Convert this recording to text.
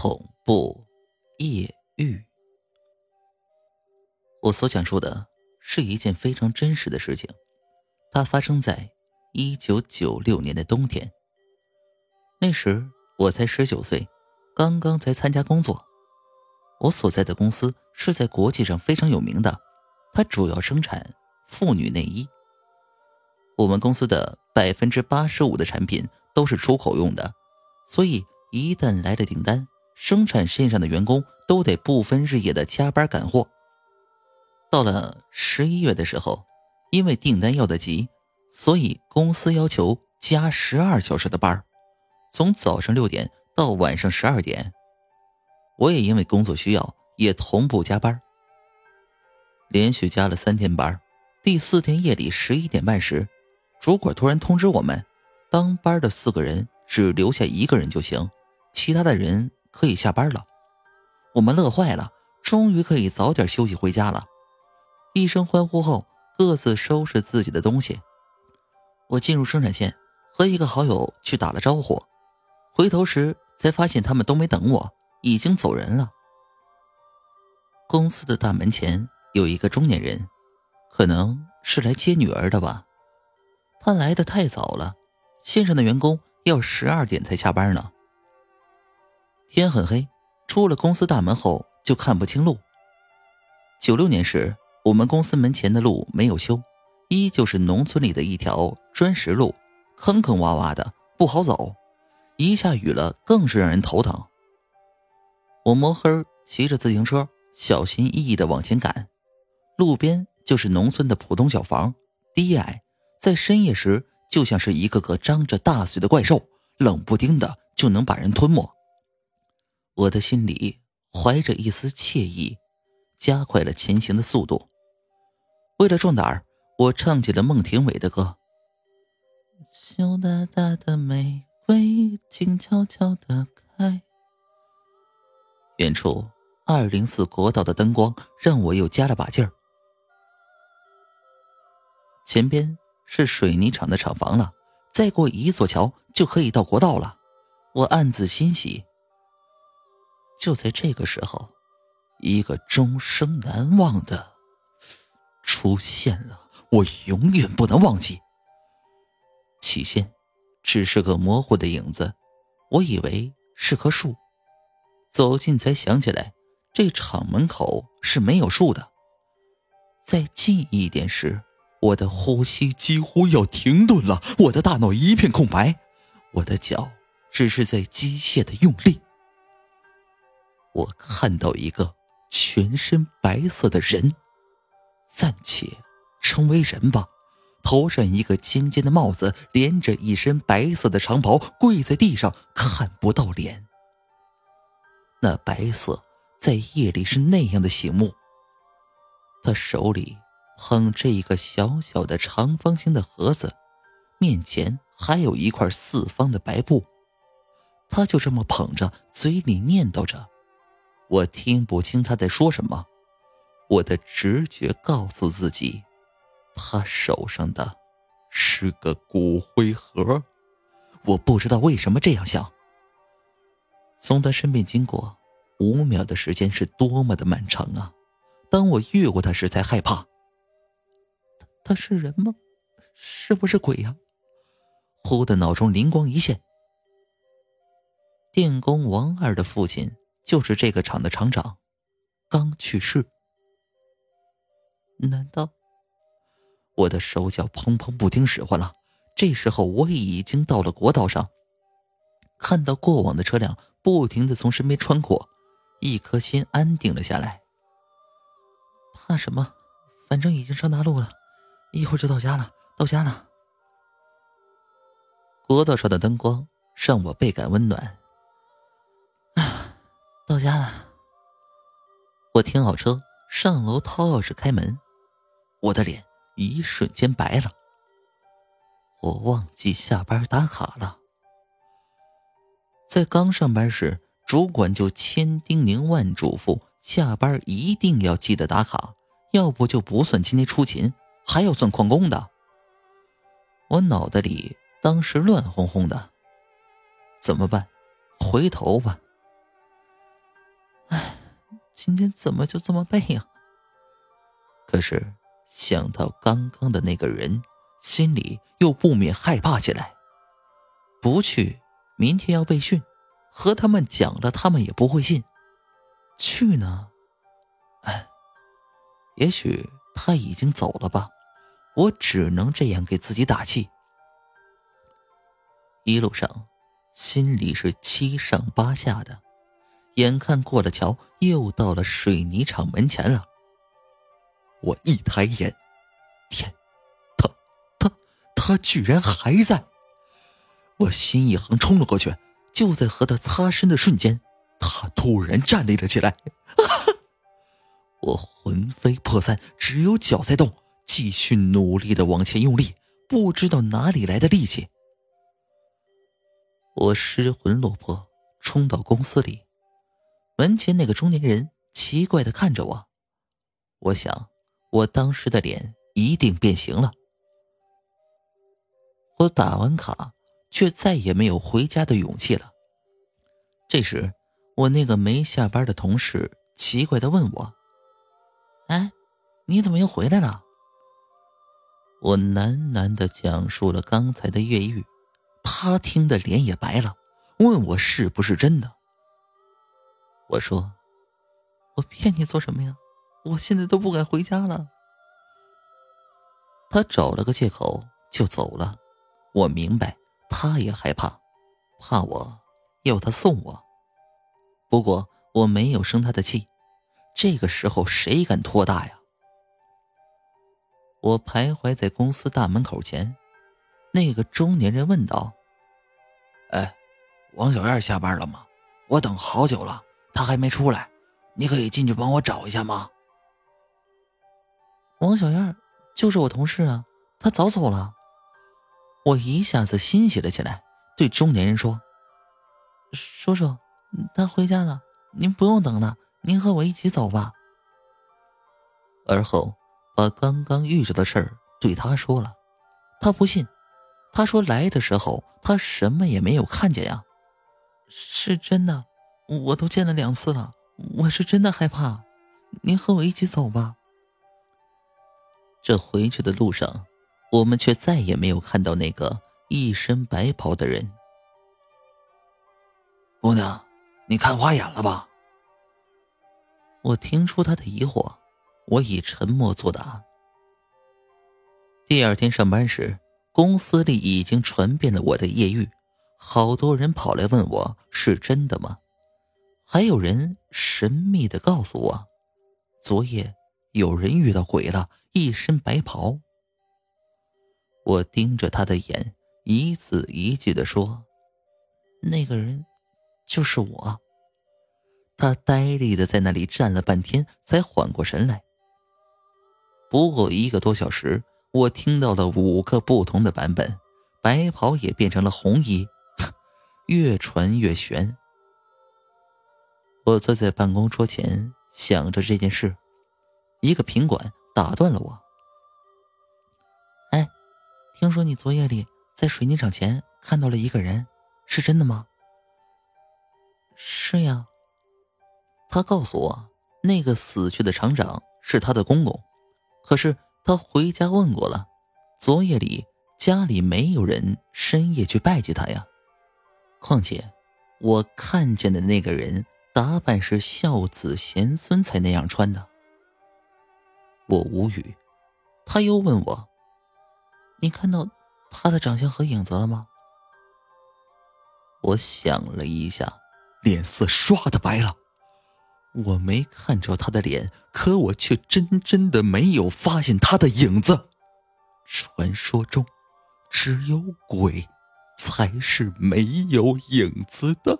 恐怖夜遇。我所讲述的是一件非常真实的事情，它发生在一九九六年的冬天。那时我才十九岁，刚刚才参加工作。我所在的公司是在国际上非常有名的，它主要生产妇女内衣。我们公司的百分之八十五的产品都是出口用的，所以一旦来了订单，生产线上的员工都得不分日夜的加班赶货。到了十一月的时候，因为订单要的急，所以公司要求加十二小时的班从早上六点到晚上十二点。我也因为工作需要，也同步加班。连续加了三天班，第四天夜里十一点半时，主管突然通知我们，当班的四个人只留下一个人就行，其他的人。可以下班了，我们乐坏了，终于可以早点休息回家了。一声欢呼后，各自收拾自己的东西。我进入生产线，和一个好友去打了招呼，回头时才发现他们都没等我，已经走人了。公司的大门前有一个中年人，可能是来接女儿的吧。他来的太早了，线上的员工要十二点才下班呢。天很黑，出了公司大门后就看不清路。九六年时，我们公司门前的路没有修，依旧是农村里的一条砖石路，坑坑洼洼的不好走，一下雨了更是让人头疼。我摸黑骑着自行车，小心翼翼的往前赶，路边就是农村的普通小房，低矮，在深夜时就像是一个个张着大嘴的怪兽，冷不丁的就能把人吞没。我的心里怀着一丝惬意，加快了前行的速度。为了壮胆儿，我唱起了孟庭苇的歌：“羞答答的玫瑰，静悄悄的开。”远处二零四国道的灯光让我又加了把劲儿。前边是水泥厂的厂房了，再过一座桥就可以到国道了。我暗自欣喜。就在这个时候，一个终生难忘的出现了，我永远不能忘记。起先只是个模糊的影子，我以为是棵树，走近才想起来，这厂门口是没有树的。再近一点时，我的呼吸几乎要停顿了，我的大脑一片空白，我的脚只是在机械的用力。我看到一个全身白色的人，暂且称为人吧。头上一个尖尖的帽子，连着一身白色的长袍，跪在地上，看不到脸。那白色在夜里是那样的醒目。他手里捧着一个小小的长方形的盒子，面前还有一块四方的白布。他就这么捧着，嘴里念叨着。我听不清他在说什么，我的直觉告诉自己，他手上的是个骨灰盒。我不知道为什么这样想。从他身边经过，五秒的时间是多么的漫长啊！当我越过他时，才害怕。他是人吗？是不是鬼呀？忽的脑中灵光一现，电工王二的父亲。就是这个厂的厂长，刚去世。难道我的手脚砰砰不听使唤了？这时候我已经到了国道上，看到过往的车辆不停的从身边穿过，一颗心安定了下来。怕什么？反正已经上大路了，一会儿就到家了。到家了。国道上的灯光让我倍感温暖。到家了，我停好车，上楼掏钥匙开门，我的脸一瞬间白了。我忘记下班打卡了。在刚上班时，主管就千叮咛万嘱咐，下班一定要记得打卡，要不就不算今天出勤，还要算旷工的。我脑袋里当时乱哄哄的，怎么办？回头吧。今天怎么就这么背呀？可是想到刚刚的那个人，心里又不免害怕起来。不去，明天要被训，和他们讲了，他们也不会信。去呢，哎，也许他已经走了吧。我只能这样给自己打气。一路上，心里是七上八下的。眼看过了桥，又到了水泥厂门前了。我一抬眼，天，他他他居然还在！我心一横，冲了过去。就在和他擦身的瞬间，他突然站立了起来。我魂飞魄散，只有脚在动。继续努力的往前用力，不知道哪里来的力气，我失魂落魄，冲到公司里，门前那个中年人奇怪的看着我，我想，我当时的脸一定变形了。我打完卡，却再也没有回家的勇气了。这时，我那个没下班的同事奇怪的问我：“哎，你怎么又回来了？”我喃喃的讲述了刚才的越狱，他听得脸也白了，问我是不是真的。我说：“我骗你做什么呀？我现在都不敢回家了。”他找了个借口就走了。我明白，他也害怕，怕我要他送我。不过我没有生他的气，这个时候谁敢托大呀？我徘徊在公司大门口前，那个中年人问道：“哎，王小燕下班了吗？我等好久了，他还没出来，你可以进去帮我找一下吗？”王小燕就是我同事啊，他早走了。我一下子欣喜了起来，对中年人说：“叔叔，他回家了，您不用等了，您和我一起走吧。”而后。把刚刚遇着的事儿对他说了，他不信。他说来的时候他什么也没有看见呀，是真的，我都见了两次了，我是真的害怕。您和我一起走吧。这回去的路上，我们却再也没有看到那个一身白袍的人。姑娘，你看花眼了吧？我听出他的疑惑。我以沉默作答。第二天上班时，公司里已经传遍了我的艳遇，好多人跑来问我是真的吗？还有人神秘的告诉我，昨夜有人遇到鬼了，一身白袍。我盯着他的眼，一字一句的说：“那个人，就是我。”他呆立的在那里站了半天，才缓过神来。不过一个多小时，我听到了五个不同的版本，白袍也变成了红衣，越传越悬。我坐在办公桌前想着这件事，一个品管打断了我：“哎，听说你昨夜里在水泥厂前看到了一个人，是真的吗？”“是呀。”他告诉我，那个死去的厂长是他的公公。可是他回家问过了，昨夜里家里没有人深夜去拜祭他呀。况且，我看见的那个人打扮是孝子贤孙才那样穿的。我无语。他又问我：“你看到他的长相和影子了吗？”我想了一下，脸色唰的白了。我没看着他的脸，可我却真真的没有发现他的影子。传说中，只有鬼才是没有影子的。